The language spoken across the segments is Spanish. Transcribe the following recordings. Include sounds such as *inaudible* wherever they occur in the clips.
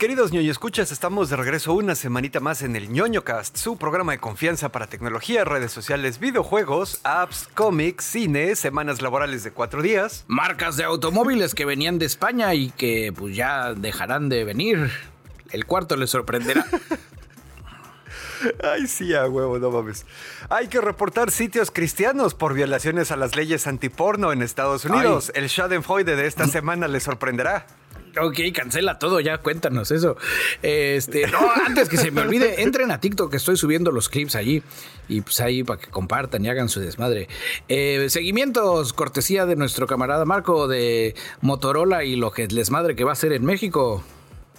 Queridos ñoño escuchas, estamos de regreso una semanita más en el ñoñocast, su programa de confianza para tecnología, redes sociales, videojuegos, apps, cómics, cine, semanas laborales de cuatro días. Marcas de automóviles que venían de España y que pues ya dejarán de venir. El cuarto les sorprenderá. *laughs* Ay, sí, a huevo, no mames. Hay que reportar sitios cristianos por violaciones a las leyes antiporno en Estados Unidos. El Schadenfreude de esta semana les sorprenderá. Ok, cancela todo, ya cuéntanos eso. Este, no, antes que se me olvide, *laughs* entren a TikTok, que estoy subiendo los clips allí. Y pues ahí para que compartan y hagan su desmadre. Eh, seguimientos, cortesía de nuestro camarada Marco de Motorola y lo que es desmadre que va a ser en México.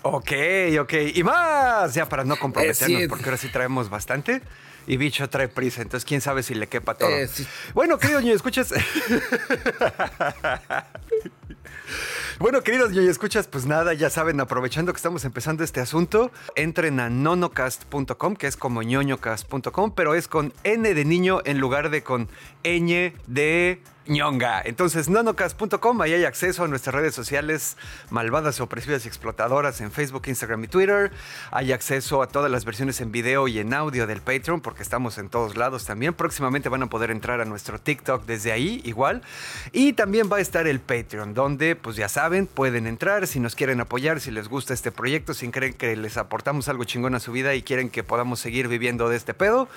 Ok, ok. Y más, ya para no comprometernos, porque ahora sí traemos bastante. Y bicho trae prisa, entonces quién sabe si le quepa todo. Eh, sí. Bueno, querido ñoño, escuchas. *laughs* bueno, queridos ñoño, escuchas, pues nada, ya saben, aprovechando que estamos empezando este asunto, entren a nonocast.com, que es como ñoñocast.com, pero es con N de niño en lugar de con ñ de ñonga. Entonces, nonocast.com, ahí hay acceso a nuestras redes sociales malvadas, opresivas y explotadoras en Facebook, Instagram y Twitter. Hay acceso a todas las versiones en video y en audio del Patreon, porque estamos en todos lados también. Próximamente van a poder entrar a nuestro TikTok desde ahí, igual. Y también va a estar el Patreon, donde, pues ya saben, pueden entrar si nos quieren apoyar, si les gusta este proyecto, si creen que les aportamos algo chingón a su vida y quieren que podamos seguir viviendo de este pedo,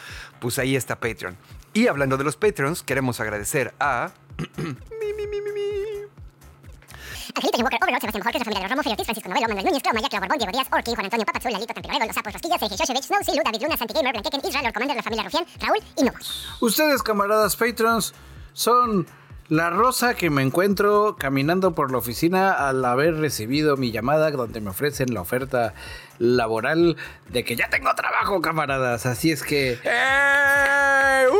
pues ahí está Patreon. Y hablando de los Patreons, queremos agradecer a *clears throat* Angelito Walker, Overlord, Sebastián Mejor, Rosa Familia de los Ramos, Feriotis, Francisco Novelo, Manuel Núñez, Clau, Maya, Clau Borbón, Diego Díaz, Orkin, Juan Antonio Papazul, Lalito, Tampico Los Sapos, Rosquillas, Sergio Shoshevich, Snow, Silu, David Luna, Santi Gamer, Blanqueken, Israel, Lord Commander, la familia Rufián, Raúl y Nomos. Ustedes, camaradas patrons, son la rosa que me encuentro caminando por la oficina al haber recibido mi llamada donde me ofrecen la oferta laboral de que ya tengo trabajo, camaradas. Así es que ¡Eh! ¡Uh!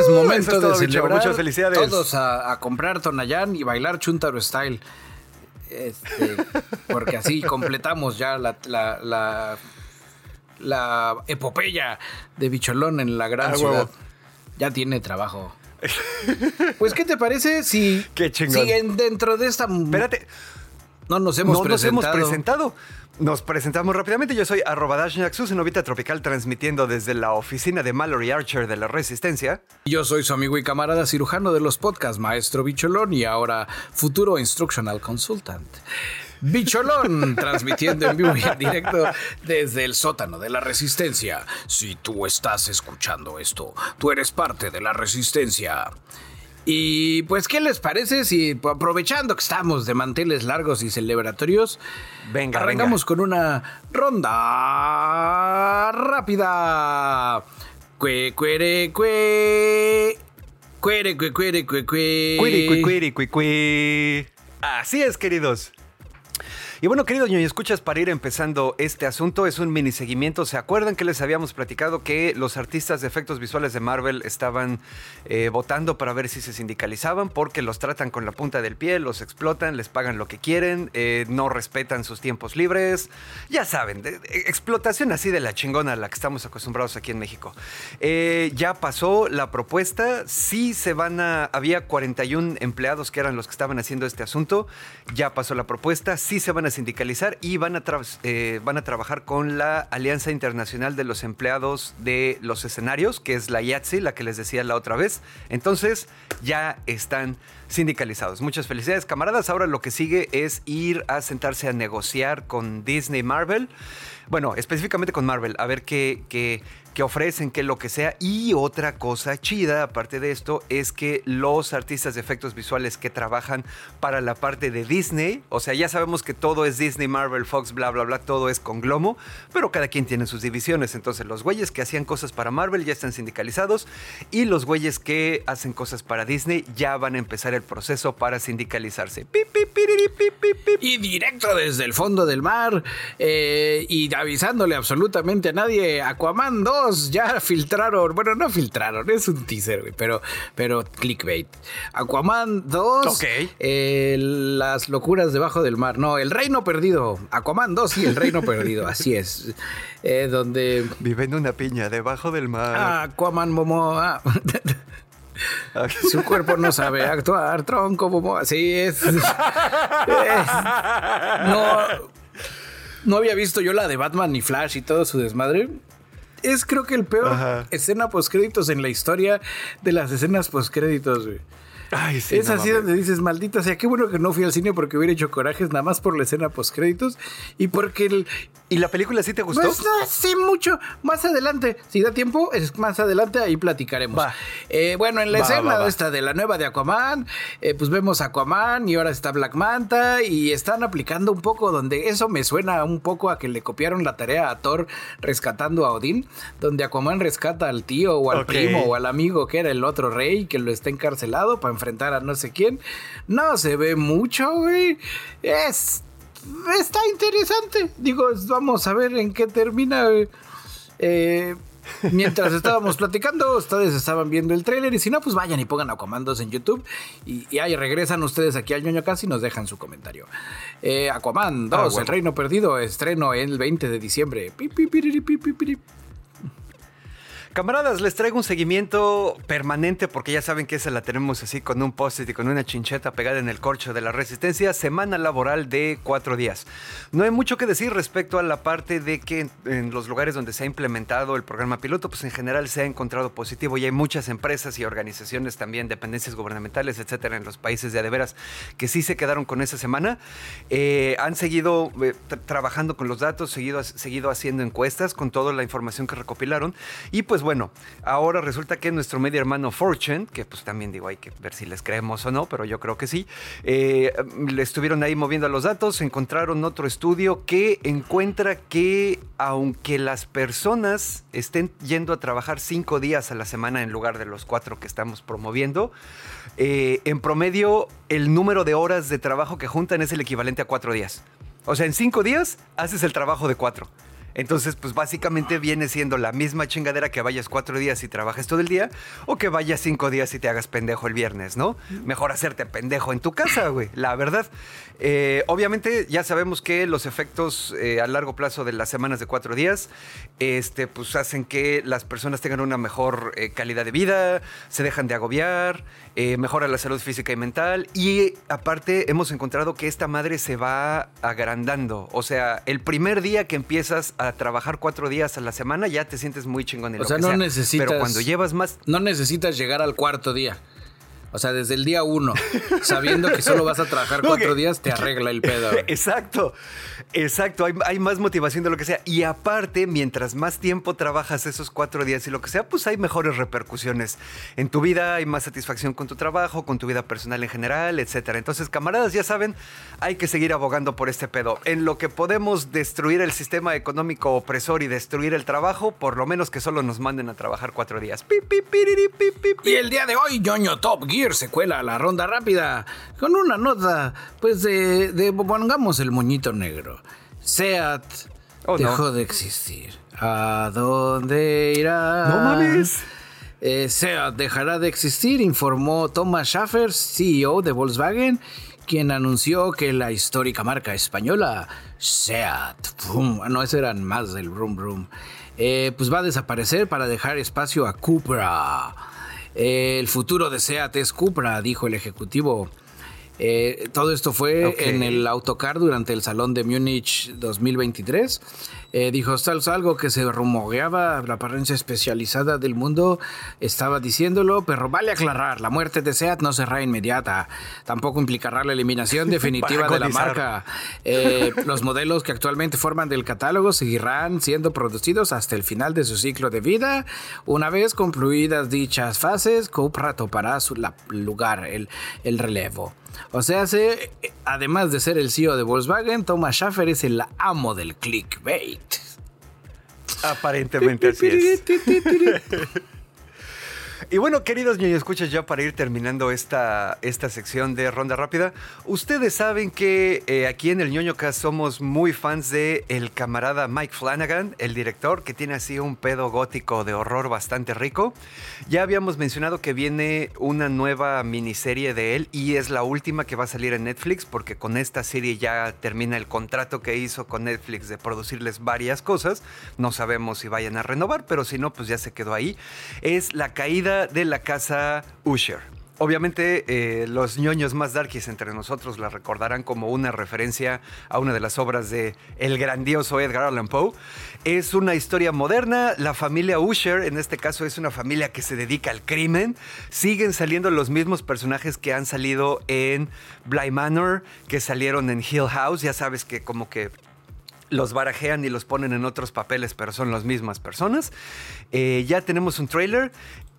es momento es todo, de celebrar. Muchas felicidades. Todos a, a comprar Tonayán y bailar Chuntaro Style. Este, porque así completamos ya la, la, la, la epopeya de Bicholón en la gran Ah, ciudad. huevo. Ya tiene trabajo. Pues, ¿qué te parece si, *laughs* Qué chingón. si en- dentro de esta... Espérate, No nos hemos no nos presentado. hemos presentado. Nos presentamos rápidamente. Yo soy arroba Dash Naxus en Novita Tropical, transmitiendo desde la oficina de Mallory Archer de la Resistencia. Yo soy su amigo y camarada cirujano de los podcasts, Maestro Bicholón, y ahora futuro Instructional Consultant. Bicholón, *laughs* transmitiendo en vivo y en directo desde el sótano de la Resistencia. Si tú estás escuchando esto, tú eres parte de la Resistencia. Y pues, ¿qué les parece si aprovechando que estamos de manteles largos y celebratorios, Venga, arrancamos con una ronda rápida? Cue, cuere, cue. Cuere, cue, cuere, cue, cue. Cuiri, cui, cui. Así es, queridos. Y bueno, queridos ñoño, escuchas para ir empezando este asunto, es un mini seguimiento. ¿Se acuerdan que les habíamos platicado que los artistas de efectos visuales de Marvel estaban eh, votando para ver si se sindicalizaban? Porque los tratan con la punta del pie, los explotan, les pagan lo que quieren, eh, no respetan sus tiempos libres. Ya saben, explotación así de la chingona a la que estamos acostumbrados aquí en México. Eh, ya pasó la propuesta, sí se van a... Había 41 empleados que eran los que estaban haciendo este asunto, ya pasó la propuesta, sí se van a sindicalizar y van a, eh, van a trabajar con la Alianza Internacional de los Empleados de los Escenarios, que es la IATSE, la que les decía la otra vez. Entonces ya están sindicalizados. Muchas felicidades, camaradas. Ahora lo que sigue es ir a sentarse a negociar con Disney Marvel. Bueno, específicamente con Marvel, a ver qué, qué ofrecen, qué lo que sea. Y otra cosa chida, aparte de esto, es que los artistas de efectos visuales que trabajan para la parte de Disney, o sea, ya sabemos que todo es Disney, Marvel, Fox, bla, bla, bla, todo es con Glomo, pero cada quien tiene sus divisiones. Entonces, los güeyes que hacían cosas para Marvel ya están sindicalizados y los güeyes que hacen cosas para Disney ya van a empezar el proceso para sindicalizarse. Y directo desde el fondo del mar eh, y avisándole absolutamente a nadie, Aquaman 2 ya filtraron, bueno, no filtraron, es un teaser, güey, pero, pero clickbait. Aquaman 2, Ok. eh, las locuras debajo del mar, no, el reino perdido, Aquaman 2 y el reino *laughs* perdido, así es, Eh, donde Vive en una piña debajo del mar. Aquaman Momoa... Ah. Su cuerpo no sabe actuar, tronco, Momoa. Sí, es. es- no. no había visto yo la de Batman y Flash y todo su desmadre. Es creo que el peor Ajá. escena postcréditos en la historia de las escenas postcréditos, güey. Ay, sí. es no así donde dices, maldita sea, qué bueno que no fui al cine porque hubiera hecho corajes nada más por la escena postcréditos y porque el... ¿Y la película sí te gustó? Pues no sé mucho. Más adelante, si da tiempo, es más adelante ahí platicaremos. Va. Eh, bueno, en la Va, escena va, va. esta de la nueva de Aquaman, eh, pues vemos a Aquaman y ahora está Black Manta y están aplicando un poco donde eso me suena un poco a que le copiaron la tarea a Thor rescatando a Odín, donde Aquaman rescata al tío o al primo o al amigo que era el otro rey que lo está encarcelado para enfrentar a no sé quién. No se ve mucho, güey. Es está interesante. Digo, vamos a ver en qué termina. güey. Eh, mientras estábamos platicando, ustedes estaban viendo el tráiler y si no, pues vayan y pongan a comandos en YouTube y, y ahí regresan ustedes aquí al ñoño casi y nos dejan su comentario. Eh, Aquaman 2, Ah, bueno. El Reino Perdido, estreno el 20 de diciembre. Pi, pi, pi. Camaradas, les traigo un seguimiento permanente porque ya saben que esa la tenemos así con un post-it y con una chincheta pegada en el corcho de la resistencia. Semana laboral de cuatro días. No hay mucho que decir respecto a la parte de que en, los lugares donde se ha implementado el programa piloto, pues en general se ha encontrado positivo y hay muchas empresas y organizaciones también, dependencias gubernamentales, etcétera, en los países de adeveras que sí se quedaron con esa semana. Eh, han seguido eh, tra- trabajando con los datos, seguido, seguido haciendo encuestas con toda la información que recopilaron y pues bueno, ahora resulta que nuestro medio hermano Fortune, que pues también digo, hay que ver si les creemos o no, pero yo creo que sí, eh, le estuvieron ahí moviendo los datos, encontraron otro estudio que encuentra que aunque las personas estén yendo a trabajar cinco días a la semana en lugar de los cuatro que estamos promoviendo, eh, en promedio el número de horas de trabajo que juntan es el equivalente a cuatro días. O sea, en cinco días haces el trabajo de cuatro. Entonces, pues básicamente viene siendo la misma chingadera que vayas cuatro días y trabajes todo el día o que vayas cinco días y te hagas pendejo el viernes, ¿no? Mejor hacerte pendejo en tu casa, güey, la verdad. Eh, obviamente ya sabemos que los efectos eh, a largo plazo de las semanas de cuatro días, este, pues hacen que las personas tengan una mejor eh, calidad de vida, se dejan de agobiar, eh, mejora la salud física y mental y aparte hemos encontrado que esta madre se va agrandando. O sea, el primer día que empiezas a trabajar cuatro días a la semana ya te sientes muy chingón en O lo sea, que no sea. necesitas- Pero cuando llevas más... No necesitas llegar al cuarto día. O sea, desde el día uno, *laughs* sabiendo que solo vas a trabajar cuatro que- días, te arregla el pedo. *laughs* Exacto, exacto. Hay, hay más motivación de lo que sea. Y aparte, mientras más tiempo trabajas esos cuatro días y lo que sea, pues hay mejores repercusiones en tu vida, hay más satisfacción con tu trabajo, con tu vida personal en general, etcétera. Entonces, camaradas, ya saben, hay que seguir abogando por este pedo. En lo que podemos destruir el sistema económico opresor y destruir el trabajo, por lo menos que solo nos manden a trabajar cuatro días. Pi, pi, piriri, pi, pi, pi. Y el día de hoy, ñoño Top Gear se cuela a la ronda rápida con una nota, pues de, de pongamos el moñito negro. Seat Oh, no. dejó de existir. ¿A dónde irá? No mames. Eh, SEAT dejará de existir, informó Thomas Schaffer, CEO de Volkswagen, quien anunció que la histórica marca española SEAT, no, ese eran más del Brum Brum, eh, pues va a desaparecer para dejar espacio a Cupra. El futuro de SEAT es Cupra, dijo el ejecutivo. Eh, todo esto fue en el autocar durante el Salón de Múnich 2023. Eh, dijo, tal algo que se rumoreaba, la prensa especializada del mundo estaba diciéndolo, pero vale aclarar, la muerte de SEAT no será inmediata, tampoco implicará la eliminación *laughs* definitiva de la marca. Eh, los modelos que actualmente forman del catálogo seguirán siendo producidos hasta el final de su ciclo de vida. Una vez concluidas dichas fases, Cupra topará su la- lugar, el, el relevo. O sea, se, además de ser el CEO de Volkswagen, Thomas Schaffer es el amo del clickbait. Aparentemente así es. *laughs* Y bueno, queridos ñoño escuchas, ya para ir terminando esta, esta sección de Ronda Rápida, ustedes saben que eh, aquí en el ñoño Cast somos muy fans de el camarada Mike Flanagan, el director, que tiene así un pedo gótico de horror bastante rico. Ya habíamos mencionado que viene una nueva miniserie de él y es la última que va a salir en Netflix, porque con esta serie ya termina el contrato que hizo con Netflix de producirles varias cosas. No sabemos si vayan a renovar, pero si no, pues ya se quedó ahí. Es la caída de la casa Usher. obviamente eh, los ñoños más darkies entre nosotros la recordarán como una referencia a una de las obras de el grandioso Edgar Allan Poe. Es una historia moderna, la familia Usher, en este caso es una familia que se dedica al crimen. Siguen saliendo los mismos personajes que han salido en Bly Manor, que salieron en Hill House, ya sabes que como que los barajean y los ponen en otros papeles, pero son las mismas personas. Eh, ya tenemos un trailer.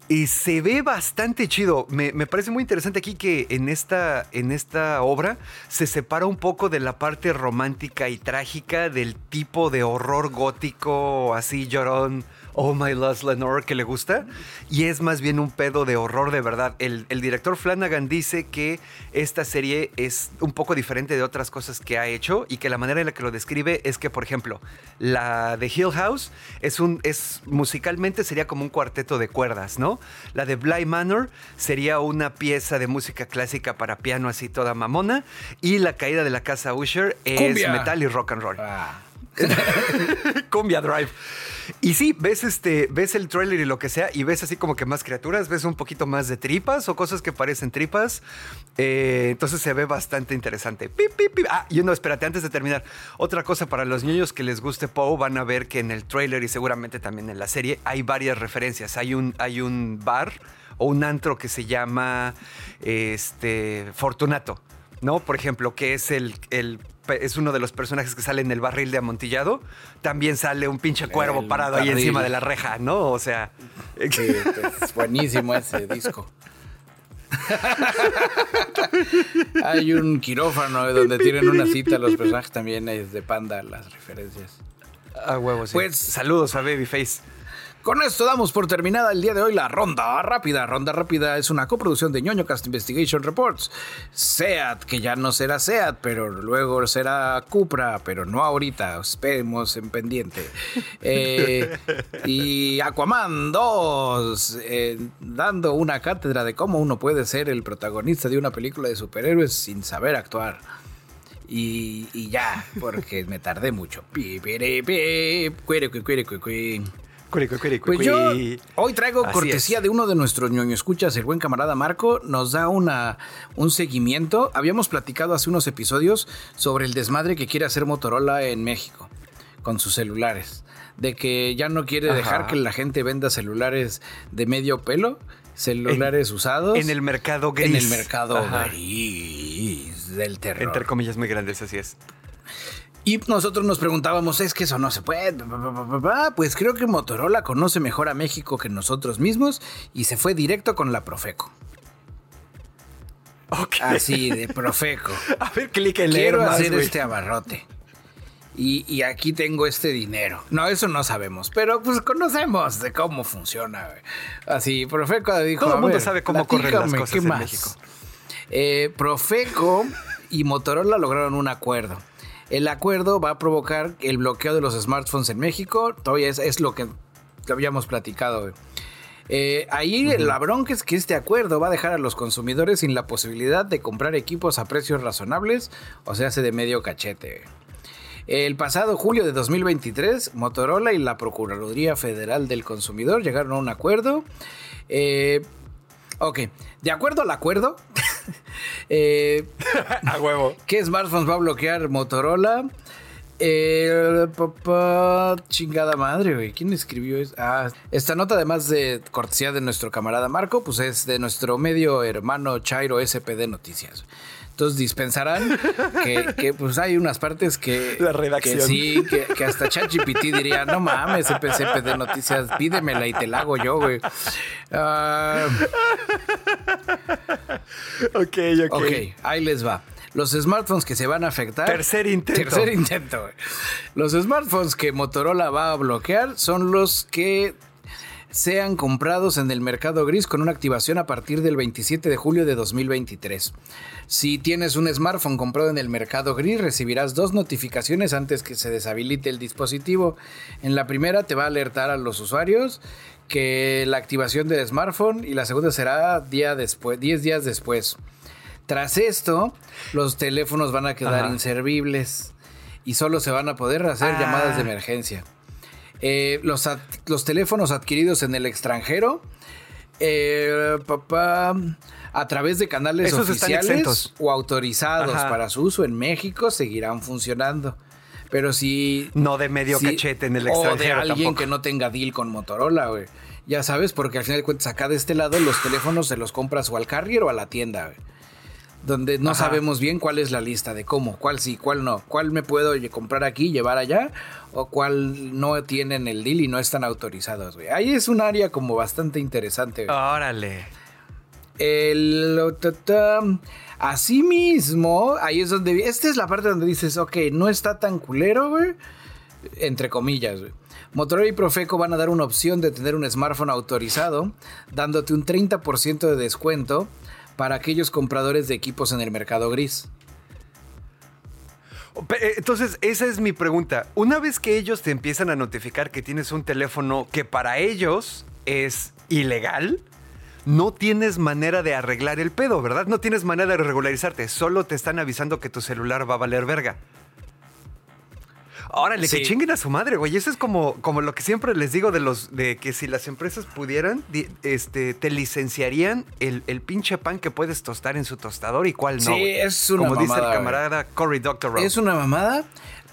Y se ve bastante chido. Me, me, parece muy interesante aquí que en esta, en esta obra se separa un poco de la parte romántica y trágica del tipo de horror gótico, así llorón, Oh My Lost Lenore que le gusta. Y es más bien un pedo de horror de verdad. El, el, director Flanagan dice que esta serie es un poco diferente de otras cosas que ha hecho y que la manera en la que lo describe es que, por ejemplo, la de Hill House es un, es musicalmente sería como un cuarteto de cuerdas, ¿no? La de Bly Manor sería una pieza de música clásica para piano así toda mamona. Y la caída de la casa Usher es Cumbia. metal y rock and roll. Ah. *laughs* Cumbia Drive. Y sí, ves este, ves el trailer y lo que sea, y ves así como que más criaturas, ves un poquito más de tripas o cosas que parecen tripas. Eh, entonces se ve bastante interesante. Pip, pip, pip. Ah, y no, espérate, antes de terminar, otra cosa para los niños que les guste Poe, van a ver que en el trailer y seguramente también en la serie hay varias referencias. Hay un, hay un bar o un antro que se llama este, Fortunato. ¿No? Por ejemplo, que es el, el, es uno de los personajes que sale en el barril de amontillado. También sale un pinche cuervo El parado barril. ahí encima de la reja, ¿no? O sea. Sí, es buenísimo ese disco. *laughs* Hay un quirófano donde tienen una cita los personajes también es de panda las referencias. A huevo, sí. Pues- saludos a Babyface. Con esto damos por terminada el día de hoy la Ronda Rápida. Ronda Rápida es una coproducción de ñoño Cast Investigation Reports. SEAT, que ya no será SEAT, pero luego será Cupra, pero no ahorita. Esperemos en pendiente. *laughs* Eh, y Aquaman 2, eh, dando una cátedra de cómo uno puede ser el protagonista de una película de superhéroes sin saber actuar. Y, y ya, porque me tardé mucho. Pi, piri, pi, Pues yo hoy traigo Así cortesía es. de uno de nuestros ñoño escuchas, el buen camarada Marco, nos da una, un seguimiento. Habíamos platicado hace unos episodios sobre el desmadre que quiere hacer Motorola en México con sus celulares. De que ya no quiere Ajá. dejar que la gente venda celulares de medio pelo, celulares usados. En el mercado gris. En el mercado Ajá. gris del terror. Entre comillas muy grandes, así es. Y nosotros nos preguntábamos, es que eso no se puede. Pues creo que Motorola conoce mejor a México que nosotros mismos y se fue directo con la Profeco. Ok. Así, de Profeco. *laughs* A ver, clic en leer Quiero más, hacer este abarrote. Y, y aquí tengo este dinero. No, eso no sabemos, pero pues conocemos de cómo funciona. Así, Profeco dijo. Todo el "A mundo ver, sabe cómo corren las cosas ¿qué en más?". México. Eh, Profeco y Motorola lograron un acuerdo. El acuerdo va a provocar el bloqueo de los smartphones en México. Todavía es, es lo que habíamos platicado. Eh, ahí la bronca es que este acuerdo va a dejar a los consumidores sin la posibilidad de comprar equipos a precios razonables, o sea, hace de medio cachete. El pasado julio de 2023, Motorola y la Procuraduría Federal del Consumidor llegaron a un acuerdo. Eh, ok, de acuerdo al acuerdo, *laughs* *laughs* eh, A huevo. ¿Qué smartphones va a bloquear Motorola? Eh, papá, chingada madre, güey. ¿Quién escribió eso? Ah, esta nota, además de cortesía de nuestro camarada Marco, pues es de nuestro medio hermano Chairo SPD Noticias. Entonces dispensarán que, que, pues hay unas partes que, La redacción. que sí, que, que hasta ChatGPT diría, no mames, SPD Noticias, pídemela y te la hago yo, güey. Ah, Ok, ok. Ok, ahí les va. Los smartphones que se van a afectar. Tercer intento. Tercer intento. güey. Los smartphones que Motorola va a bloquear son los que sean comprados en el mercado gris con una activación a partir del 27 de julio de 2023. Si tienes un smartphone comprado en el mercado gris, recibirás dos notificaciones antes que se deshabilite el dispositivo. En la primera te va a alertar a los usuarios que la activación del smartphone y la segunda será día después, 10 días después. Tras esto, los teléfonos van a quedar Ajá. inservibles y solo se van a poder hacer Ah. llamadas de emergencia. Eh, los, los teléfonos adquiridos en el extranjero Eh, papá, a través de canales Esos oficiales o autorizados Ajá. para su uso en México seguirán funcionando. Pero si No de medio cachete en el o de extranjero alguien tampoco. que no tenga deal con Motorola, güey. Ya sabes, porque al final de cuentas acá de este lado los teléfonos se los compras o al carrier o a la tienda, güey. Donde no Ajá. sabemos bien cuál es la lista de cómo, cuál sí, cuál no, cuál me puedo comprar aquí, llevar allá, o cuál no tienen el deal y no están autorizados, güey. Ahí es un área como bastante interesante, güey. Órale. El. Asimismo, ahí es donde. Esta es la parte donde dices, ok, no está tan culero, güey. Entre comillas, güey. Motorola y Profeco van a dar una opción de tener un smartphone autorizado, dándote un 30% de descuento para aquellos compradores de equipos en el mercado gris. Pe- eh, Entonces, esa es mi pregunta. Una vez que ellos te empiezan a notificar que tienes un teléfono que para ellos es ilegal, no tienes manera de arreglar el pedo, ¿verdad? No tienes manera de regularizarte. Solo te están avisando que tu celular va a valer verga. Órale, Sí. que chinguen a su madre, güey. Eso es como, como lo que siempre les digo de los de que si las empresas pudieran, di- este, te licenciarían el, el pinche pan que puedes tostar en su tostador y cuál no. Sí, güey. es una Como dice mamada, el güey. camarada Cory Doctorow. Es una mamada.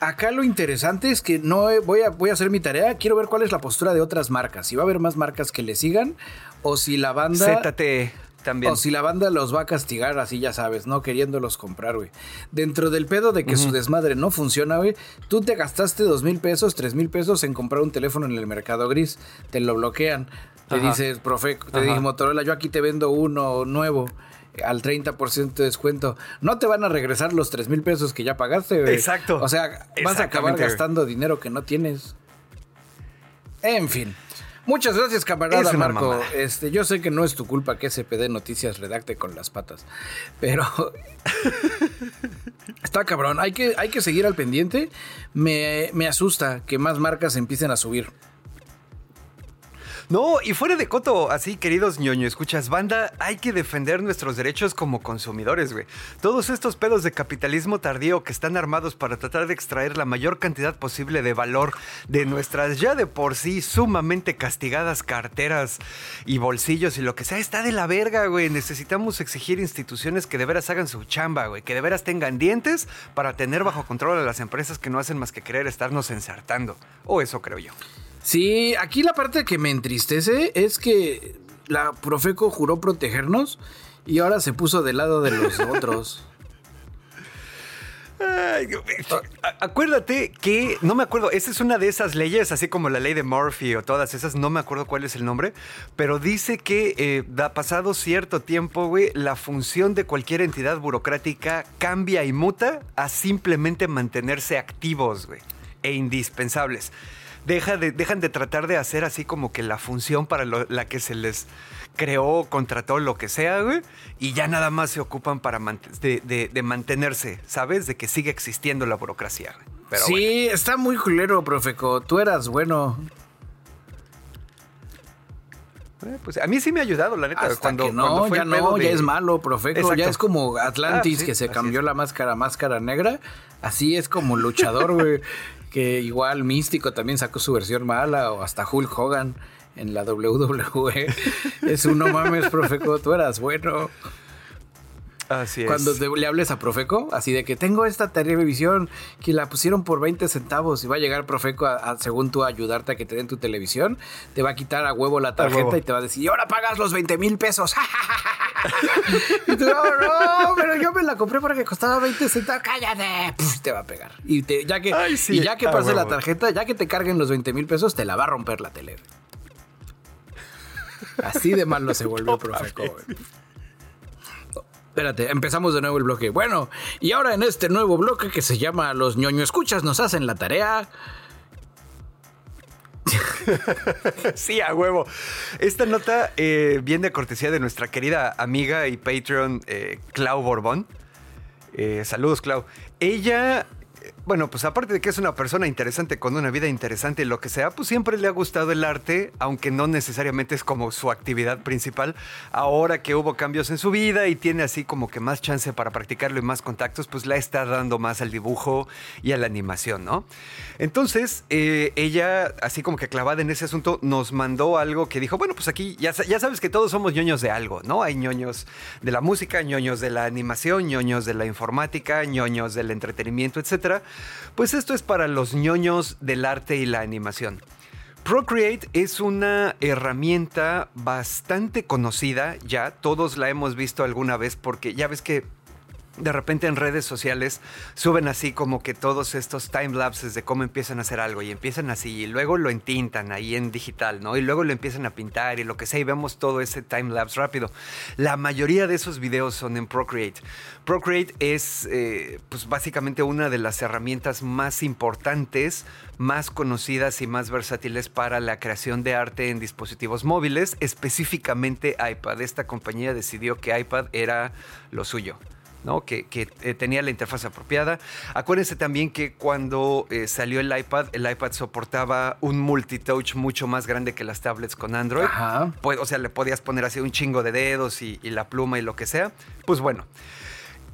Acá lo interesante es que no he- voy a, voy a hacer mi tarea. Quiero ver cuál es la postura de otras marcas. Si va a haber más marcas que le sigan o si la banda. ZTE también. O si la banda los va a castigar, así ya sabes, no queriéndolos comprar, güey. Dentro del pedo de que su desmadre no funciona, güey, tú te gastaste dos mil pesos, tres mil pesos en comprar un teléfono en el mercado gris, te lo bloquean. Te Ajá. dices, profe, te Ajá. dije Motorola, yo aquí te vendo uno nuevo al 30% de descuento. No te van a regresar los tres mil pesos que ya pagaste, güey. Exacto. O sea, vas a acabar gastando dinero que no tienes. En fin. Muchas gracias, camarada Es Marco. Este, yo sé que no es tu culpa que SPD Noticias redacte con las patas, pero *laughs* está cabrón. Hay que, hay que seguir al pendiente. Me, me asusta que más marcas empiecen a subir. No, y fuera de coto, así, queridos ñoño, escuchas, banda, hay que defender nuestros derechos como consumidores, güey. Todos estos pedos de capitalismo tardío que están armados para tratar de extraer la mayor cantidad posible de valor de nuestras ya de por sí sumamente castigadas carteras y bolsillos y lo que sea, está de la verga, güey. Necesitamos exigir instituciones que de veras hagan su chamba, güey, que de veras tengan dientes para tener bajo control a las empresas que no hacen más que querer estarnos ensartando. O eso creo yo. Sí, aquí la parte que me entristece es que la Profeco juró protegernos y ahora se puso del lado de los *laughs* otros. Ay, Acuérdate que, no me acuerdo, esa es una de esas leyes, así como la ley de Murphy o todas esas, no me acuerdo cuál es el nombre, pero dice que eh, da pasado cierto tiempo, güey, la función de cualquier entidad burocrática cambia y muta a simplemente mantenerse activos, güey, e indispensables. Deja de, dejan de tratar de hacer así como que la función para lo- la que se les creó, contrató, lo que sea, güey, y ya nada más se ocupan para de, de- de mantenerse, ¿sabes? De que sigue existiendo la burocracia. Pero sí, bueno. está muy culero, Profeco. Tú eras bueno. Eh, pues a mí sí me ha ayudado, la neta. Hasta cuando, que no, cuando fue ya el pedo no, de- ya es malo, Profeco. Exacto. Ya es como Atlantis, Ah, sí, que se cambió es. la máscara a máscara negra. Así es como luchador, güey. *laughs* que igual Místico también sacó su versión mala, o hasta Hulk Hogan en la WWE. *laughs* es un no mames, Profeco, tú eras bueno. Así es. Cuando te- le hables a Profeco, así de que tengo esta terrible visión que la pusieron por 20 centavos y va a llegar Profeco a, a, según tú a ayudarte a que te den tu televisión, te va a quitar a huevo la tarjeta huevo. y te va a decir, y ahora pagas los 20 mil pesos. *laughs* y tú, no, no, pero yo me la compré porque costaba 20 centavos, cállate. Puf, te va a pegar. Y te- ya que, Ay, sí, y ya que a pase la tarjeta, ya que te carguen los 20 mil pesos, te la va a romper la tele. Así de malo se volvió *laughs* Profeco. Espérate, empezamos de nuevo el bloque. Bueno, y ahora en este nuevo bloque que se llama Los ñoño escuchas nos hacen la tarea. *laughs* Sí, a huevo. Esta nota eh, viene a cortesía de nuestra querida amiga y Patreon, eh, Clau Borbón. Eh, saludos, Clau. Ella bueno, pues aparte de que es una persona interesante con una vida interesante y lo que sea, pues siempre le ha gustado el arte, aunque no necesariamente es como su actividad principal. Ahora que hubo cambios en su vida y tiene así como que más chance para practicarlo y más contactos, pues la está dando más al dibujo y a la animación, ¿no? Entonces, eh, ella, así como que clavada en ese asunto, nos mandó algo que dijo, bueno, pues aquí ya, ya sabes que todos somos ñoños de algo, ¿no? Hay ñoños de la música, ñoños de la animación, ñoños de la informática, ñoños del entretenimiento, etcétera. Pues esto es para los ñoños del arte y la animación. Procreate es una herramienta bastante conocida ya, todos la hemos visto alguna vez porque ya ves que de repente en redes sociales suben así como que todos estos time lapses de cómo empiezan a hacer algo y empiezan así y luego lo entintan ahí en digital, ¿no? Y luego lo empiezan a pintar y lo que sea y vemos todo ese time lapse rápido. La mayoría de esos videos son en Procreate. Procreate es eh, pues básicamente una de las herramientas más importantes, más conocidas y más versátiles para la creación de arte en dispositivos móviles, específicamente iPad. Esta compañía decidió que iPad era lo suyo. ¿No? que, eh, tenía la interfaz apropiada. Acuérdense también que cuando eh, salió el iPad, el iPad soportaba un multitouch mucho más grande que las tablets con Android. Pues, o sea, le podías poner así un chingo de dedos y, la pluma y lo que sea. Pues bueno,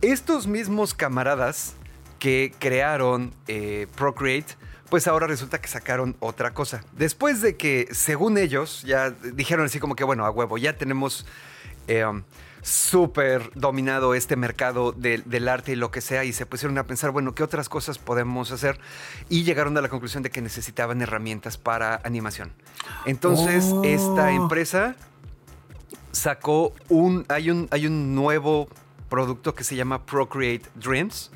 estos mismos camaradas que crearon eh, Procreate, pues ahora resulta que sacaron otra cosa. Después de que, según ellos, ya dijeron así como que, bueno, a huevo, ya tenemos súper dominado este mercado del arte y lo que sea y se pusieron a pensar, bueno, ¿qué otras cosas podemos hacer? Y llegaron a la conclusión de que necesitaban herramientas para animación. Entonces, esta oh. empresa sacó un hay, un, hay un nuevo producto que se llama Procreate Dreams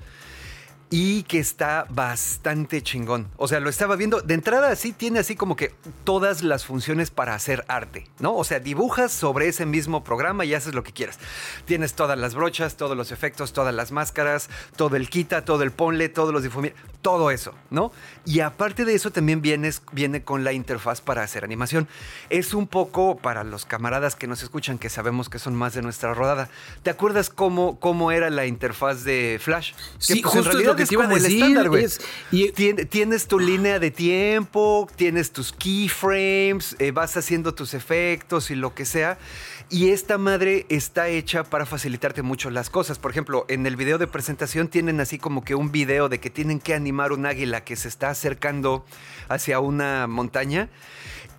y que está bastante chingón. O sea, lo estaba viendo. De entrada, sí tiene así como que todas las funciones para hacer arte, ¿no? O sea, dibujas sobre ese mismo programa y haces lo que quieras. Tienes todas las brochas, todos los efectos, todas las máscaras, todo el quita, todo el ponle, todos los difuminar, todo eso, ¿no? Y aparte de eso, también vienes, viene con la interfaz para hacer animación. Es un poco para los camaradas que nos escuchan, que sabemos que son más de nuestra rodada. ¿Te acuerdas cómo, cómo era la interfaz de Flash? Sí, pues, justo en realidad es como el estándar, güey. Tienes tu línea de tiempo, tienes tus keyframes, eh, vas haciendo tus efectos y lo que sea. Y esta madre está hecha para facilitarte mucho las cosas. Por ejemplo, en el video de presentación tienen así como que un video de que tienen que animar un águila que se está acercando hacia una montaña.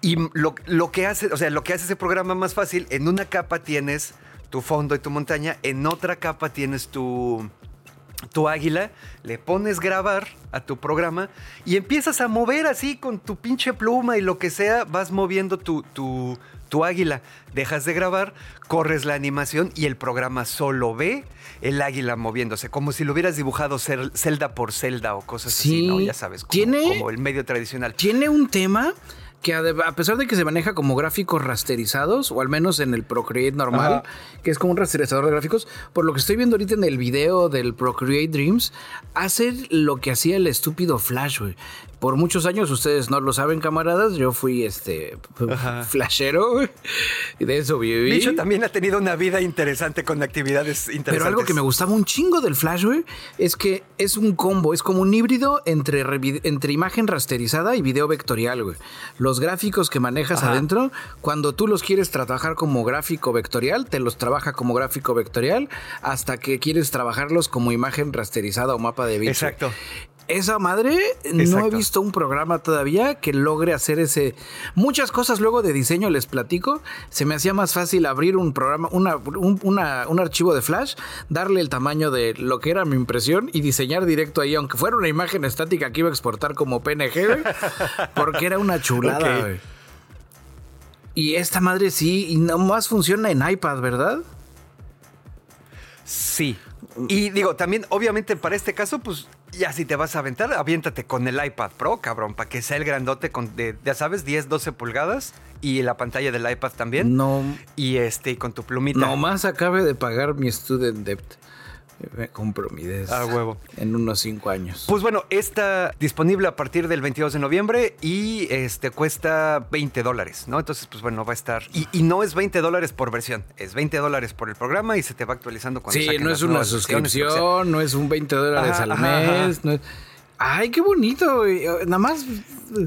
Y lo, lo que hace, o sea, lo que hace ese programa más fácil, en una capa tienes tu fondo y tu montaña, en otra capa tienes tu, tu águila, le pones grabar a tu programa y empiezas a mover así con tu pinche pluma y lo que sea, vas moviendo tu, tu, tu águila. Dejas de grabar, corres la animación y el programa solo ve el águila moviéndose, como si lo hubieras dibujado celda por celda o cosas así, ¿no? Ya sabes, como el medio tradicional. Tiene un tema que a pesar de que se maneja como gráficos rasterizados, o al menos en el Procreate normal, que es como un rasterizador de gráficos, por lo que estoy viendo ahorita en el video del Procreate Dreams, hace lo que hacía el estúpido Flash, güey por muchos años, ustedes no lo saben, camaradas, yo fui este flashero y de eso viví. Bicho también ha tenido una vida interesante con actividades interesantes. Pero algo que me gustaba un chingo del Flash, güey, es que es un combo, es como un híbrido entre, entre imagen rasterizada y video vectorial, güey. Los gráficos que manejas adentro, cuando tú los quieres trabajar como gráfico vectorial, te los trabaja como gráfico vectorial hasta que quieres trabajarlos como imagen rasterizada o mapa de bicho. Exacto esa madre no he visto un programa todavía que logre hacer ese muchas cosas luego de diseño les platico se me hacía más fácil abrir un programa una, un, archivo de flash darle el tamaño de lo que era mi impresión y diseñar directo ahí aunque fuera una imagen estática que iba a exportar como PNG *laughs* porque era una chulada y esta madre sí y nomás funciona en iPad verdad sí. Y digo, también, obviamente, para este caso, pues ya si te vas a aventar, aviéntate con el iPad Pro, cabrón, para que sea el grandote con, de, ya sabes, 10, 12 pulgadas y la pantalla del iPad también. No. Y este, con tu plumita. Nomás acabe de pagar mi student debt me compro mi Ah, huevo. En unos cinco años. Pues bueno, está disponible a partir del 22 de noviembre y este cuesta 20 dólares, ¿no? Entonces, pues bueno, va a estar. Y, no es 20 dólares por versión, es 20 dólares por el programa y se te va actualizando cuando Sí, no es una suscripción, no es un 20 dólares al mes. Ay, qué bonito, güey. Nada más.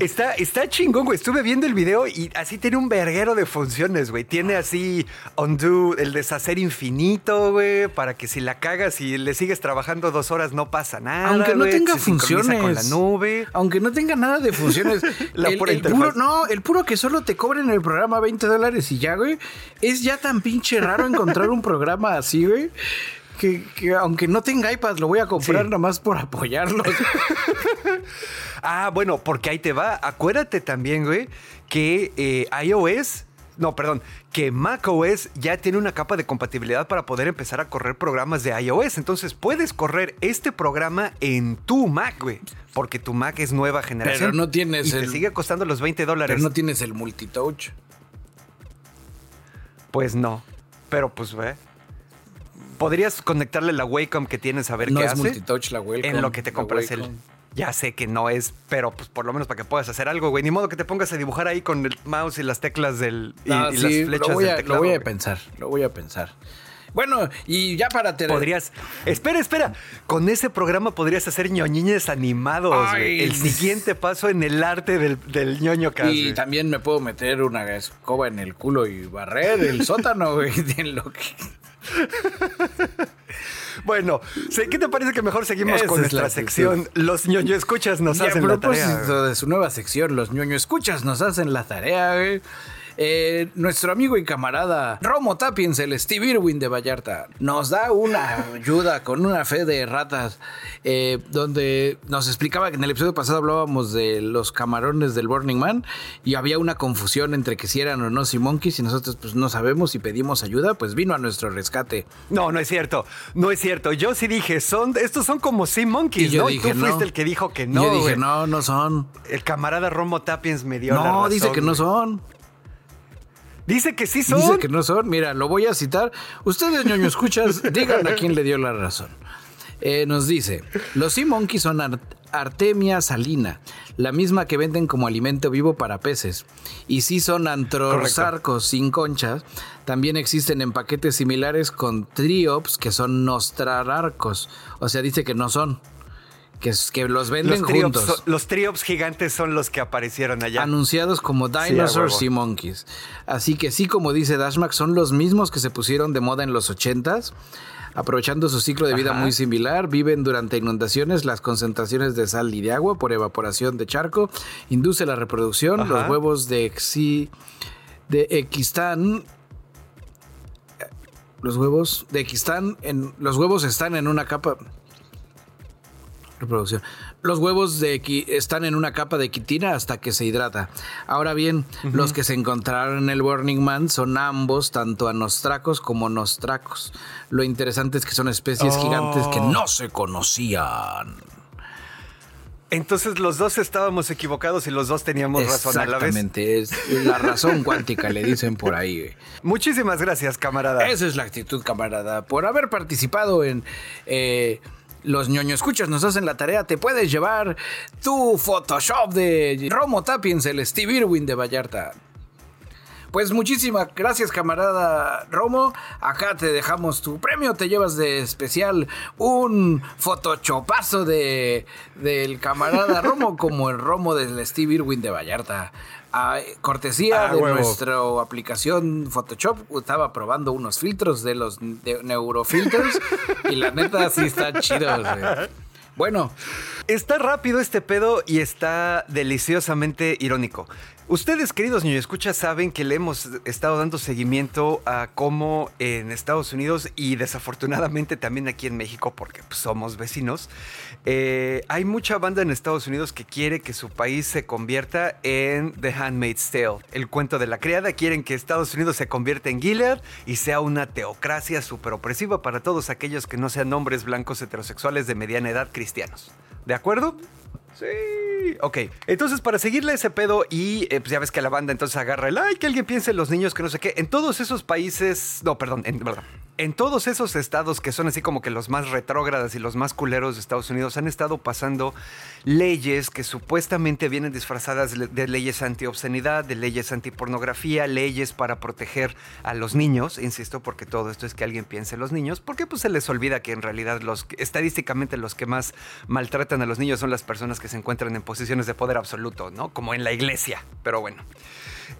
Está, está chingón, güey. Estuve viendo el video y así tiene un verguero de funciones, güey. Tiene así undo, el deshacer infinito, güey, para que si la cagas y le sigues trabajando dos horas no pasa nada. Aunque no güey, tenga se funciones. con la nube. Aunque no tenga nada de funciones. *laughs* La el, pura el puro, no, el puro que solo te cobren el programa 20 dólares y ya, güey. Es ya tan pinche raro encontrar un programa así, güey. Que, que aunque no tenga iPad, lo voy a comprar Sí. nada más por apoyarlo. *laughs* Ah, bueno, porque ahí te va. Acuérdate también, güey, que eh, iOS, no, perdón, que macOS ya tiene una capa de compatibilidad para poder empezar a correr programas de iOS. Entonces puedes correr este programa en tu Mac, güey, porque tu Mac es nueva generación. no tienes y te el- sigue costando los 20 dólares. Pero no tienes el multitouch. Pues no, pero pues ve. Podrías conectarle la Wacom que tienes a ver No qué es hace. multitouch la Wacom, En lo que te compras el. Ya sé que no es, pero pues por lo menos para que puedas hacer algo, güey. Ni modo que te pongas a dibujar ahí con el mouse y las teclas del. y, y sí, las flechas lo voy, del a, teclado. lo voy a güey. pensar, lo voy a pensar. Bueno, y ya para terminar. Podrías. Espera, espera. Con ese programa podrías hacer ñoñines animados, güey. Ay. El siguiente paso en el arte del, del ñoño cast, Y güey. también me puedo meter una escoba en el culo y barrer el sótano, güey. *laughs* de lo que- *laughs* Bueno, ¿qué te parece que mejor seguimos Esa con nuestra sección? Los ñoño escuchas nos Y a hacen la tarea. propósito güey. de su nueva sección, los ñoño escuchas nos hacen la tarea, güey. Eh, nuestro amigo y camarada Romo Tapiens, el Steve Irwin de Vallarta, nos da una ayuda con una fe de ratas, eh, donde nos explicaba que en el episodio pasado hablábamos de los camarones del Burning Man y había una confusión entre que si eran o no Sea Monkeys y nosotros pues no sabemos y pedimos ayuda, pues vino a nuestro rescate. No, no es cierto. No es cierto. Yo sí dije, son, estos son como Sea Monkeys, Y yo ¿no? dije, y tú fuiste no. el que dijo que no. yo dije, güey. no, no son. El camarada Romo Tapiens me dio la No, razón, dice que no son. Dice que sí son. Dice que no son. Mira, lo voy a citar. Ustedes, ñoño, escuchas, *laughs* digan a quién le dio la razón. Eh, nos dice, los sea monkeys son ar- Artemia salina, la misma que venden como alimento vivo para peces. Y sí son antrosarcos sin conchas. También existen en paquetes similares con triops que son nostrararcos. O sea, dice que no son. Que, los venden Los juntos. los triops gigantes son los que aparecieron allá. Anunciados como a Dinosaur huevo. Sea Monkeys. Así que sí, como dice Dashmack, son los mismos que se pusieron de moda en los 80s. Aprovechando su ciclo de vida Ajá. muy similar, viven durante inundaciones, las concentraciones de sal y de agua por evaporación de charco, induce la reproducción, Ajá. los huevos de, exi, de Equistán los huevos de Equistán en los huevos están en una capa reproducción. Los huevos de están en una capa de quitina hasta que se hidrata. Ahora bien, los que se encontraron en el Burning Man son ambos, tanto anostracos como nostracos. Lo interesante es que son especies Oh. gigantes que no se conocían. Entonces los dos estábamos equivocados y los dos teníamos razón a la vez. Exactamente, es la razón cuántica, le dicen por ahí. Muchísimas gracias, camarada. Esa es la actitud, camarada. Por haber participado en eh, Los ñoño escuchas, nos hacen la tarea. Te puedes llevar tu Photoshop de Romo Tapiens, el Steve Irwin de Vallarta. Pues muchísimas gracias, camarada Romo. Acá te dejamos tu premio. Te llevas de especial un photoshopazo de, del camarada Romo, *laughs* como el Romo del Steve Irwin de Vallarta. Ah, cortesía Ah, de huevo. nuestra aplicación Photoshop. Estaba probando unos filtros de los de neurofilters. *laughs* y la neta sí está chido. güey. Bueno, Está rápido este pedo y está deliciosamente irónico. Ustedes, queridos niños escuchas, saben que le hemos estado dando seguimiento a cómo en Estados Unidos y desafortunadamente también aquí en México, porque pues, somos vecinos, eh, hay mucha banda en Estados Unidos que quiere que su país se convierta en The Handmaid's Tale, el cuento de la criada. Quieren que Estados Unidos se convierta en Gilead y sea una teocracia súper opresiva para todos aquellos que no sean hombres blancos heterosexuales de mediana edad cristianos. ¿De acuerdo? Sí. Ok. Entonces, para seguirle ese pedo y eh, pues ya ves que la banda entonces agarra el, ay, que alguien piense en los niños que no sé qué. En todos esos países, no, perdón, en, en todos esos estados que son así como que los más retrógradas y los más culeros de Estados Unidos han estado pasando leyes que supuestamente vienen disfrazadas de leyes anti-obscenidad, de leyes anti-pornografía, leyes para proteger a los niños, insisto, porque todo esto es que alguien piense en los niños, porque pues se les olvida que en realidad los estadísticamente los que más maltratan a los niños son las personas que se encuentran en posiciones de poder absoluto, ¿no? Como en la iglesia, pero bueno.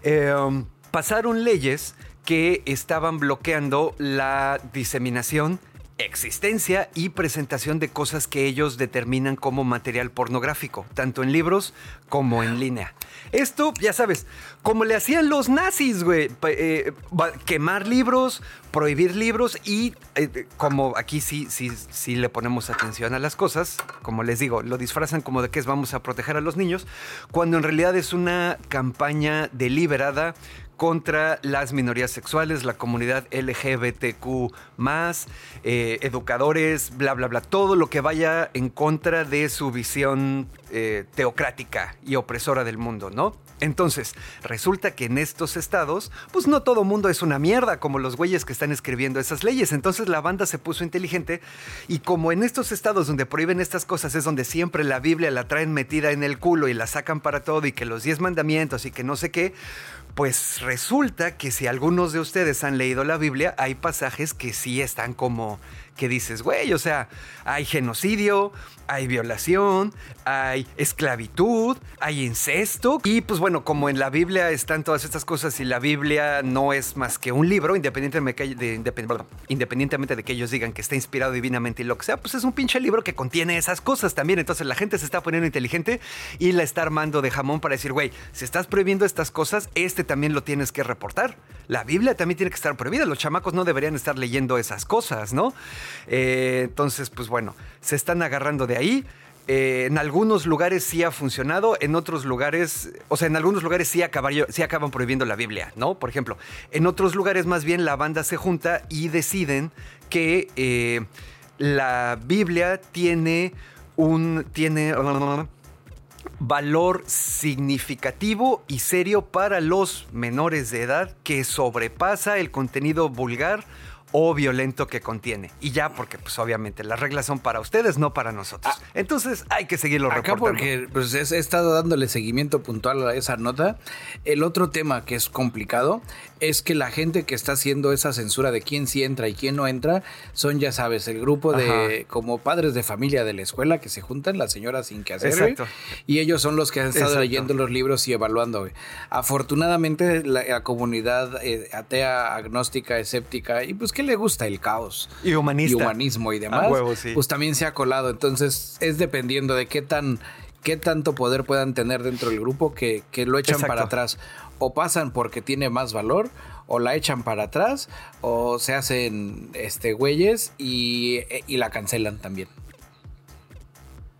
Em, pasaron leyes que estaban bloqueando la diseminación existencia y presentación de cosas que ellos determinan como material pornográfico, tanto en libros como en línea. Esto, ya sabes, como le hacían los nazis, güey, eh, quemar libros, prohibir libros y eh, como aquí sí, sí, sí le ponemos atención a las cosas, como les digo, lo disfrazan como de que es vamos a proteger a los niños, cuando en realidad es una campaña deliberada contra las minorías sexuales, la comunidad LGBTQ, eh, educadores, bla, bla, bla, todo lo que vaya en contra de su visión eh, teocrática y opresora del mundo, ¿no? Entonces, resulta que en estos estados, pues no todo mundo es una mierda como los güeyes que están escribiendo esas leyes. Entonces la banda se puso inteligente y como en estos estados donde prohíben estas cosas es donde siempre la Biblia la traen metida en el culo y la sacan para todo y que los diez mandamientos y que no sé qué, pues resulta que si algunos de ustedes han leído la Biblia, hay pasajes que sí están como que dices, güey, o sea, hay genocidio, hay violación, hay esclavitud, hay incesto. Y pues bueno, como en la Biblia están todas estas cosas y la Biblia no es más que un libro, independientemente de, que ellos digan que está inspirado divinamente y lo que sea, pues es un pinche libro que contiene esas cosas también. Entonces la gente se está poniendo inteligente y la está armando de jamón para decir, güey, si estás prohibiendo estas cosas, este también lo tienes que reportar. La Biblia también tiene que estar prohibida. Los chamacos no deberían estar leyendo esas cosas, ¿no? Eh, entonces, pues bueno, se están agarrando de ahí. Eh, en algunos lugares sí ha funcionado, en otros lugares, o sea, en algunos lugares sí, acaban prohibiendo la Biblia, ¿no? Por ejemplo, en otros lugares más bien la banda se junta y deciden que eh, la Biblia tiene un, tiene valor significativo y serio para los menores de edad que sobrepasa el contenido vulgar o violento que contiene. Y ya, porque pues obviamente las reglas son para ustedes, no para nosotros. Ah. Entonces hay que seguirlo Acá porque pues, he estado dándole seguimiento puntual a esa nota. El otro tema que es complicado es que la gente que está haciendo esa censura de quién sí entra y quién no entra son, ya sabes, el grupo de como padres de familia de la escuela que se juntan, las señoras sin que hacer. Exacto. Y ellos son los que han estado leyendo los libros y evaluando. Afortunadamente la, comunidad eh, atea, agnóstica, escéptica y pues que le gusta el caos y, humanismo y demás, pues también se ha colado. Entonces es dependiendo de qué tan qué tanto poder puedan tener dentro del grupo que, lo echan para atrás. O pasan porque tiene más valor, o la echan para atrás, o se hacen este güeyes y, y la cancelan también.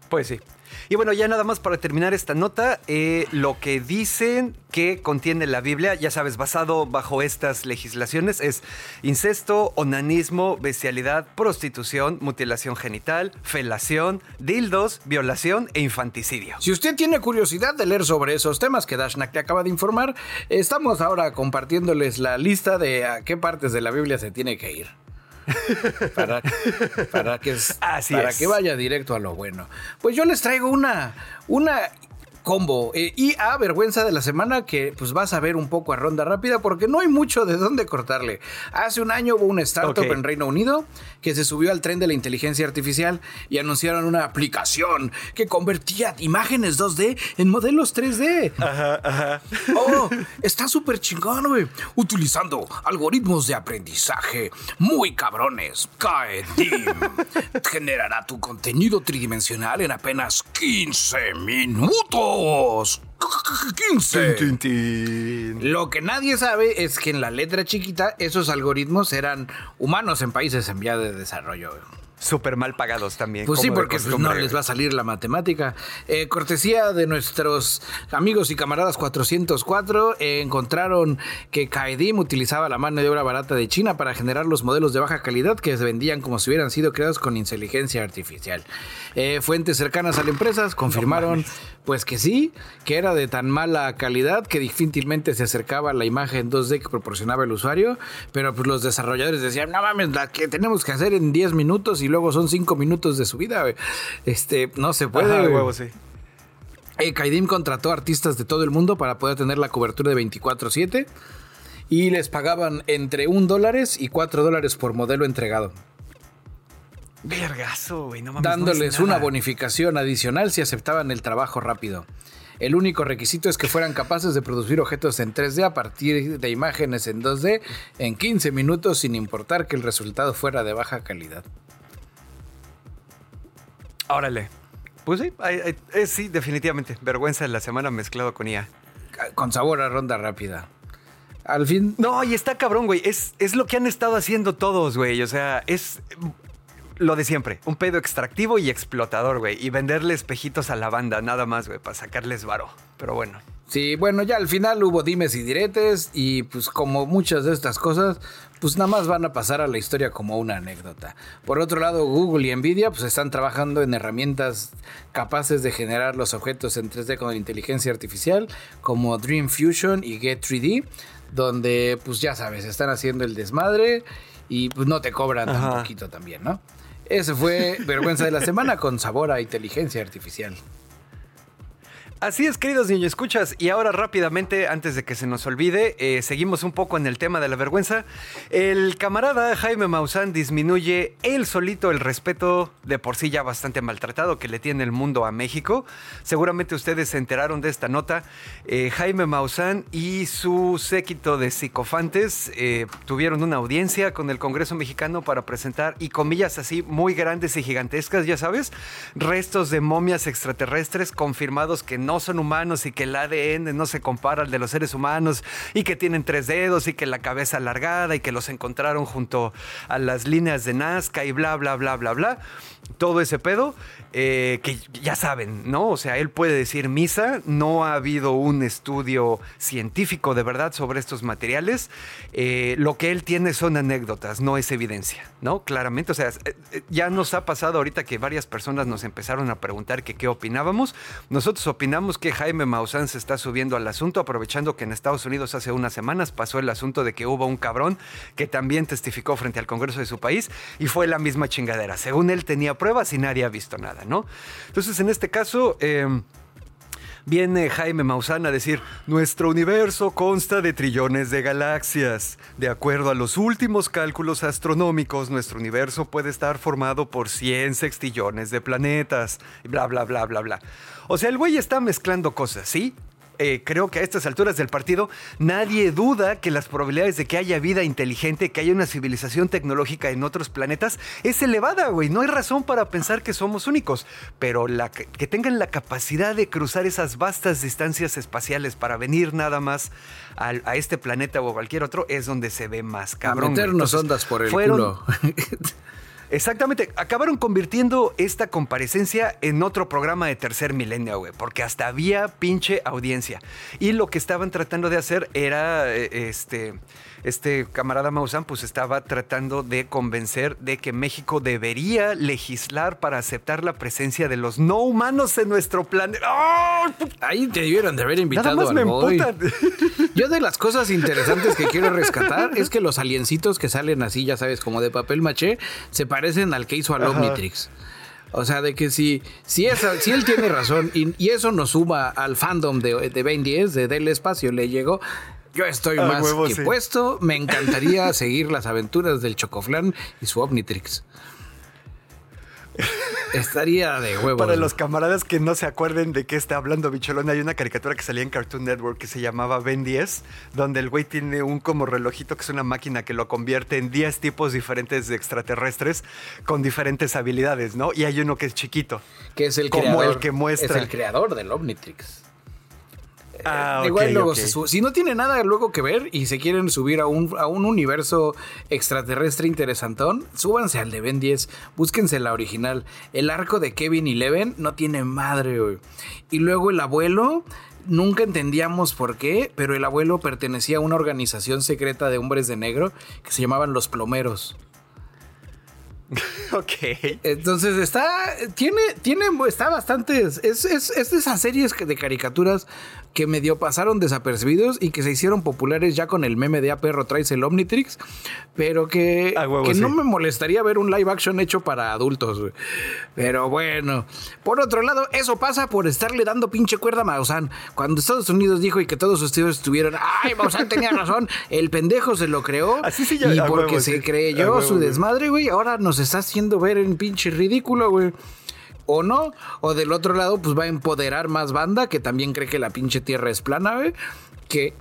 Pues sí. Y bueno, ya nada más para terminar esta nota, eh, lo que dicen que contiene la Biblia, ya sabes, basado bajo estas legislaciones, es incesto, onanismo, bestialidad, prostitución, mutilación genital, felación, dildos, violación e infanticidio. Si usted tiene curiosidad de leer sobre esos temas que Dashnak te acaba de informar, estamos ahora compartiéndoles la lista de a qué partes de la Biblia se tiene que ir *laughs* para, para, que, para que vaya directo a lo bueno. Pues yo les traigo una, una combo. Eh, y a vergüenza de la semana que pues vas a ver un poco a ronda rápida porque no hay mucho de dónde cortarle. Hace un año hubo una startup en Reino Unido que se subió al tren de la inteligencia artificial y anunciaron una aplicación que convertía imágenes 2D en modelos 3D. Ajá, ajá. Oh, está súper chingón, güey. Utilizando algoritmos de aprendizaje muy cabrones. Kaedim generará tu contenido tridimensional en apenas 15 minutos. 15. Lo que nadie sabe es que en la letra chiquita esos algoritmos eran humanos en países en vía de desarrollo. Súper mal pagados también. Pues sí, porque pues, no les va a salir la matemática. Eh, cortesía de nuestros amigos y camaradas 404, eh, encontraron que Kaedim utilizaba la mano de obra barata de China para generar los modelos de baja calidad que se vendían como si hubieran sido creados con inteligencia artificial. Eh, fuentes cercanas a la empresa confirmaron pues que sí, que era de tan mala calidad que difícilmente se acercaba a la imagen 2D que proporcionaba el usuario, pero pues los desarrolladores decían, no mames, la que tenemos que hacer en 10 minutos y luego son 5 minutos de subida, güey. Este, no se puede. Ajá, güey. huevo, sí. Eh, Kaidim contrató artistas de todo el mundo para poder tener la cobertura de 24/7 y les pagaban entre un dólares y 4 dólares por modelo entregado, Vergazo, güey, no mames. dándoles es una bonificación adicional si aceptaban el trabajo rápido. El único requisito es que fueran capaces de producir objetos en 3D a partir de imágenes en 2D en 15 minutos sin importar que el resultado fuera de baja calidad. Órale. Pues sí, ay, ay, eh, sí, definitivamente. Vergüenza de la semana mezclado con IA. Con sabor a ronda rápida. Al fin, No, y está cabrón, güey. Es, es lo que han estado haciendo todos, güey. O sea, es lo de siempre. Un pedo extractivo y explotador, güey. Y venderle espejitos a la banda, nada más, güey, para sacarles varo. Pero bueno. Sí, bueno, ya al final hubo dimes y diretes y pues como muchas de estas cosas, pues nada más van a pasar a la historia como una anécdota. Por otro lado, Google y Nvidia pues están trabajando en herramientas capaces de generar los objetos en 3D con inteligencia artificial como Dream Fusion y Get 3D, donde pues ya sabes, están haciendo el desmadre y pues no te cobran tan Ajá. poquito también, ¿no? Ese fue Vergüenza de la Semana con sabor a inteligencia artificial. Así es, queridos niños, escuchas. Y ahora rápidamente, antes de que se nos olvide, eh, seguimos un poco en el tema de la vergüenza. El camarada Jaime Maussan disminuye él solito el respeto de por sí ya bastante maltratado que le tiene el mundo a México. Seguramente ustedes se enteraron de esta nota. Eh, Jaime Maussan y su séquito de psicofantes eh, tuvieron una audiencia con el Congreso mexicano para presentar, y comillas así, muy grandes y gigantescas, ya sabes, restos de momias extraterrestres confirmados que no son humanos y que el ADN no se compara al de los seres humanos y que tienen tres dedos y que la cabeza alargada y que los encontraron junto a las líneas de Nazca y bla, bla, bla, bla, bla. Todo ese pedo eh, que ya saben, ¿no? O sea, él puede decir misa, no ha habido un estudio científico de verdad sobre estos materiales. Eh, lo que él tiene son anécdotas, no es evidencia, ¿no? Claramente, o sea, eh, eh, ya nos ha pasado ahorita que varias personas nos empezaron a preguntar que qué opinábamos. Nosotros opinamos que Jaime Maussan se está subiendo al asunto, aprovechando que en Estados Unidos hace unas semanas pasó el asunto de que hubo un cabrón que también testificó frente al Congreso de su país y fue la misma chingadera. Según él tenía pruebas y nadie ha visto nada, ¿no? Entonces, en este caso... eh, Viene Jaime Maussan a decir, nuestro universo consta de trillones de galaxias. De acuerdo a los últimos cálculos astronómicos, nuestro universo puede estar formado por 100 sextillones de planetas. Bla, bla, bla, bla, bla. O sea, el güey está mezclando cosas, ¿sí? Eh, creo que a estas alturas del partido nadie duda que las probabilidades de que haya vida inteligente, que haya una civilización tecnológica en otros planetas es elevada, güey. No hay razón para pensar que somos únicos, pero la, que que tengan la capacidad de cruzar esas vastas distancias espaciales para venir nada más a, este planeta o a cualquier otro es donde se ve más A cabrón. güey. meternos Entonces, ondas por el fueron- culo. *laughs* Exactamente, acabaron convirtiendo esta comparecencia en otro programa de tercer milenio, güey, porque hasta había pinche audiencia. Y lo que estaban tratando de hacer era, eh, este, este camarada Maussan, pues estaba tratando de convencer de que México debería legislar para aceptar la presencia de los no humanos en nuestro planeta. ¡Oh! Ahí te debieron de haber Nada invitado más al me boy. emputan. *laughs* Yo de las cosas interesantes que quiero rescatar es que los aliencitos que salen así, ya sabes, como de papel maché, se parecen al que hizo al. Omnitrix. O sea, de que si, si, esa- si él tiene razón y, y eso nos suma al fandom de, de Ben 10, de Del Espacio, le llegó. Yo estoy más huevo, que sí. puesto. Me encantaría *laughs* seguir las aventuras del Chocoflan y su Omnitrix. Estaría de huevos. Para los camaradas que no se acuerden de qué está hablando Bicholón, hay una caricatura que salía en Cartoon Network que se llamaba Ben 10, donde el güey tiene un como relojito que es una máquina que lo convierte en 10 tipos diferentes de extraterrestres con diferentes habilidades, ¿no? Y hay uno que es chiquito. que es el como creador, el que muestra. Es el creador del Omnitrix. Ah, Eh, Igual luego ok. se sube. Si no tiene nada luego que ver y se quieren subir a un, a un universo extraterrestre interesantón, súbanse al de Ben 10, búsquense la original. El arco de Kevin y Leven no tiene madre, güey. Y luego el abuelo, nunca entendíamos por qué, pero el abuelo pertenecía a una organización secreta de hombres de negro que se llamaban los plomeros. *laughs* Ok. Entonces está, tiene, tiene, está bastante, es, es, es de esas series de caricaturas que medio pasaron desapercibidos y que se hicieron populares ya con el meme de A perro traes el Omnitrix, pero que, huevo, que no me molestaría ver un live action hecho para adultos. Pero bueno, por otro lado, eso pasa por estarle dando pinche cuerda a Maussan. Cuando Estados Unidos dijo y que todos sus tíos estuvieron, ay, Maussan tenía razón, el pendejo se lo creó Así sí, ya- y porque huevo, se sí. Creyó huevo, su desmadre, güey, ahora nos está haciendo ver en pinche ridículo, güey. O no, o del otro lado, pues va a empoderar más banda que también cree que la pinche tierra es plana. Que,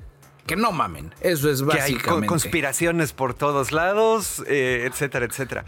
que no mamen. Eso es Que hay básicamente. co- conspiraciones por todos lados, eh, etcétera, etcétera.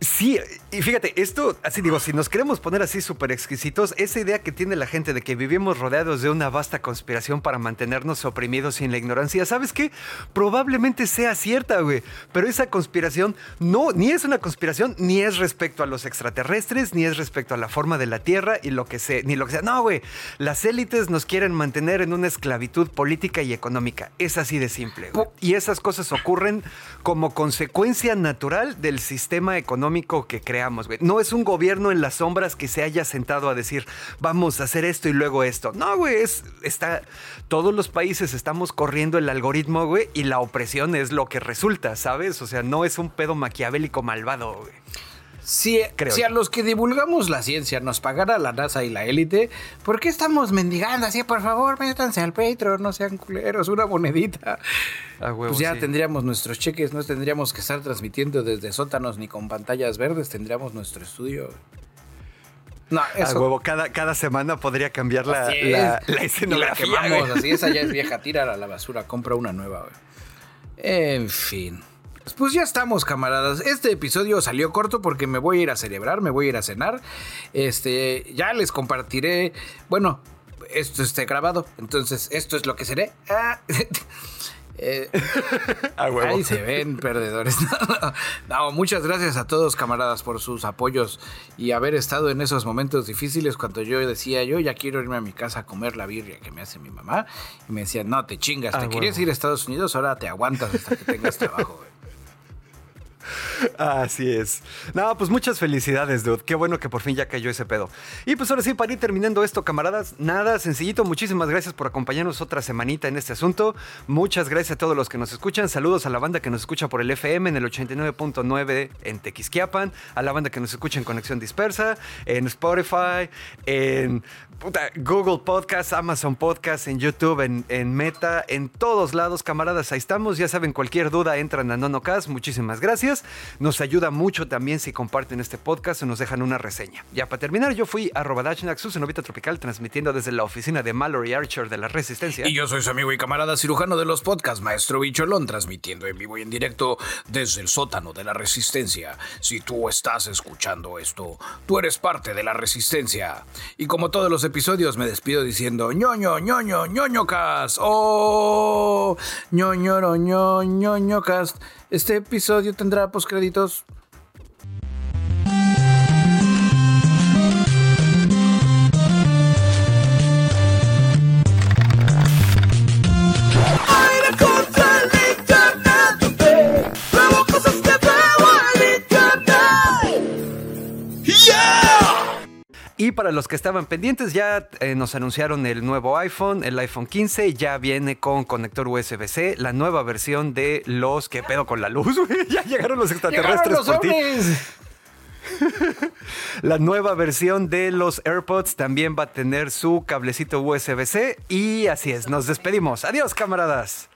Sí, y fíjate, esto, así digo, si nos queremos poner así súper exquisitos, esa idea que tiene la gente de que vivimos rodeados de una vasta conspiración para mantenernos oprimidos en la ignorancia, ¿sabes qué? Probablemente sea cierta, güey. Pero esa conspiración no, ni es una conspiración, ni es respecto a los extraterrestres, ni es respecto a la forma de la Tierra y lo que sea, ni lo que sea. No, güey. Las élites nos quieren mantener en una esclavitud política y económica. Es así de simple, güey. Y esas cosas ocurren como consecuencia natural del sistema económico que creamos, güey. No es un gobierno en las sombras que se haya sentado a decir, vamos a hacer esto y luego esto. No, güey, es, está, todos los países estamos corriendo el algoritmo, güey, y la opresión es lo que resulta, ¿sabes? O sea, no es un pedo maquiavélico malvado, güey. Si, Creo si a los que divulgamos la ciencia nos pagara la NASA y la élite, ¿por qué estamos mendigando así? Por favor, métanse al Patreon, no sean culeros, una monedita. A huevo, pues ya sí. tendríamos nuestros cheques, no tendríamos que estar transmitiendo desde sótanos ni con pantallas verdes, tendríamos nuestro estudio. No, A eso. huevo, cada, cada semana podría cambiar la, Así la, es. la Y la escenografía. quemamos, así esa ya es *laughs* vieja, tírala a la basura, compra una nueva, güey. En fin. Pues ya estamos, camaradas. Este episodio salió corto porque me voy a ir a celebrar, me voy a ir a cenar. Este, ya les compartiré. Bueno, esto está grabado, entonces esto es lo que seré. Ah, *laughs* eh, *laughs* A huevo. Ahí se ven perdedores. *laughs* No, muchas gracias a todos, camaradas, por sus apoyos y haber estado en esos momentos difíciles cuando yo decía, yo ya quiero irme a mi casa a comer la birria que me hace mi mamá. Y me decían, no, te chingas, te Ah, querías huevo. ir a Estados Unidos, ahora te aguantas hasta que tengas trabajo, güey. Así es. No, pues muchas felicidades, dude. Qué bueno que por fin ya cayó ese pedo. Y pues ahora sí, para ir terminando esto, camaradas, nada, sencillito. Muchísimas gracias por acompañarnos otra semanita en este asunto. Muchas gracias a todos los que nos escuchan. Saludos a la banda que nos escucha por el FM en el 89.9 en Tequisquiapan, a la banda que nos escucha en Conexión Dispersa, en Spotify, en Google Podcast, Amazon Podcast, en YouTube, en, en Meta, en todos lados, camaradas. Ahí estamos. Ya saben, cualquier duda entran a NonoCast. Muchísimas gracias. Nos ayuda mucho también si comparten este podcast o nos dejan una reseña. Ya para terminar, yo fui a Robadachnax, su cenovita tropical, transmitiendo desde la oficina de Mallory Archer de la Resistencia. Y yo soy su amigo y camarada cirujano de los podcasts, Maestro Bicholón, transmitiendo en vivo y en directo desde el sótano de la Resistencia. Si tú estás escuchando esto, tú eres parte de la Resistencia. Y como todos los episodios, me despido diciendo ñoño, ñoño, ñoño cast. Oh, ñoñoro, ño, ñoño cast. Este episodio tendrá postcréditos. Y para los que estaban pendientes, ya eh, nos anunciaron el nuevo iPhone, el iPhone 15, ya viene con conector USB-C, la nueva versión de los... ¿Qué pedo con la luz? güey? *laughs* ya llegaron los extraterrestres ¡Llegaron los! *laughs* La nueva versión de los AirPods también va a tener su cablecito USB-C y así es, nos despedimos. Adiós, camaradas.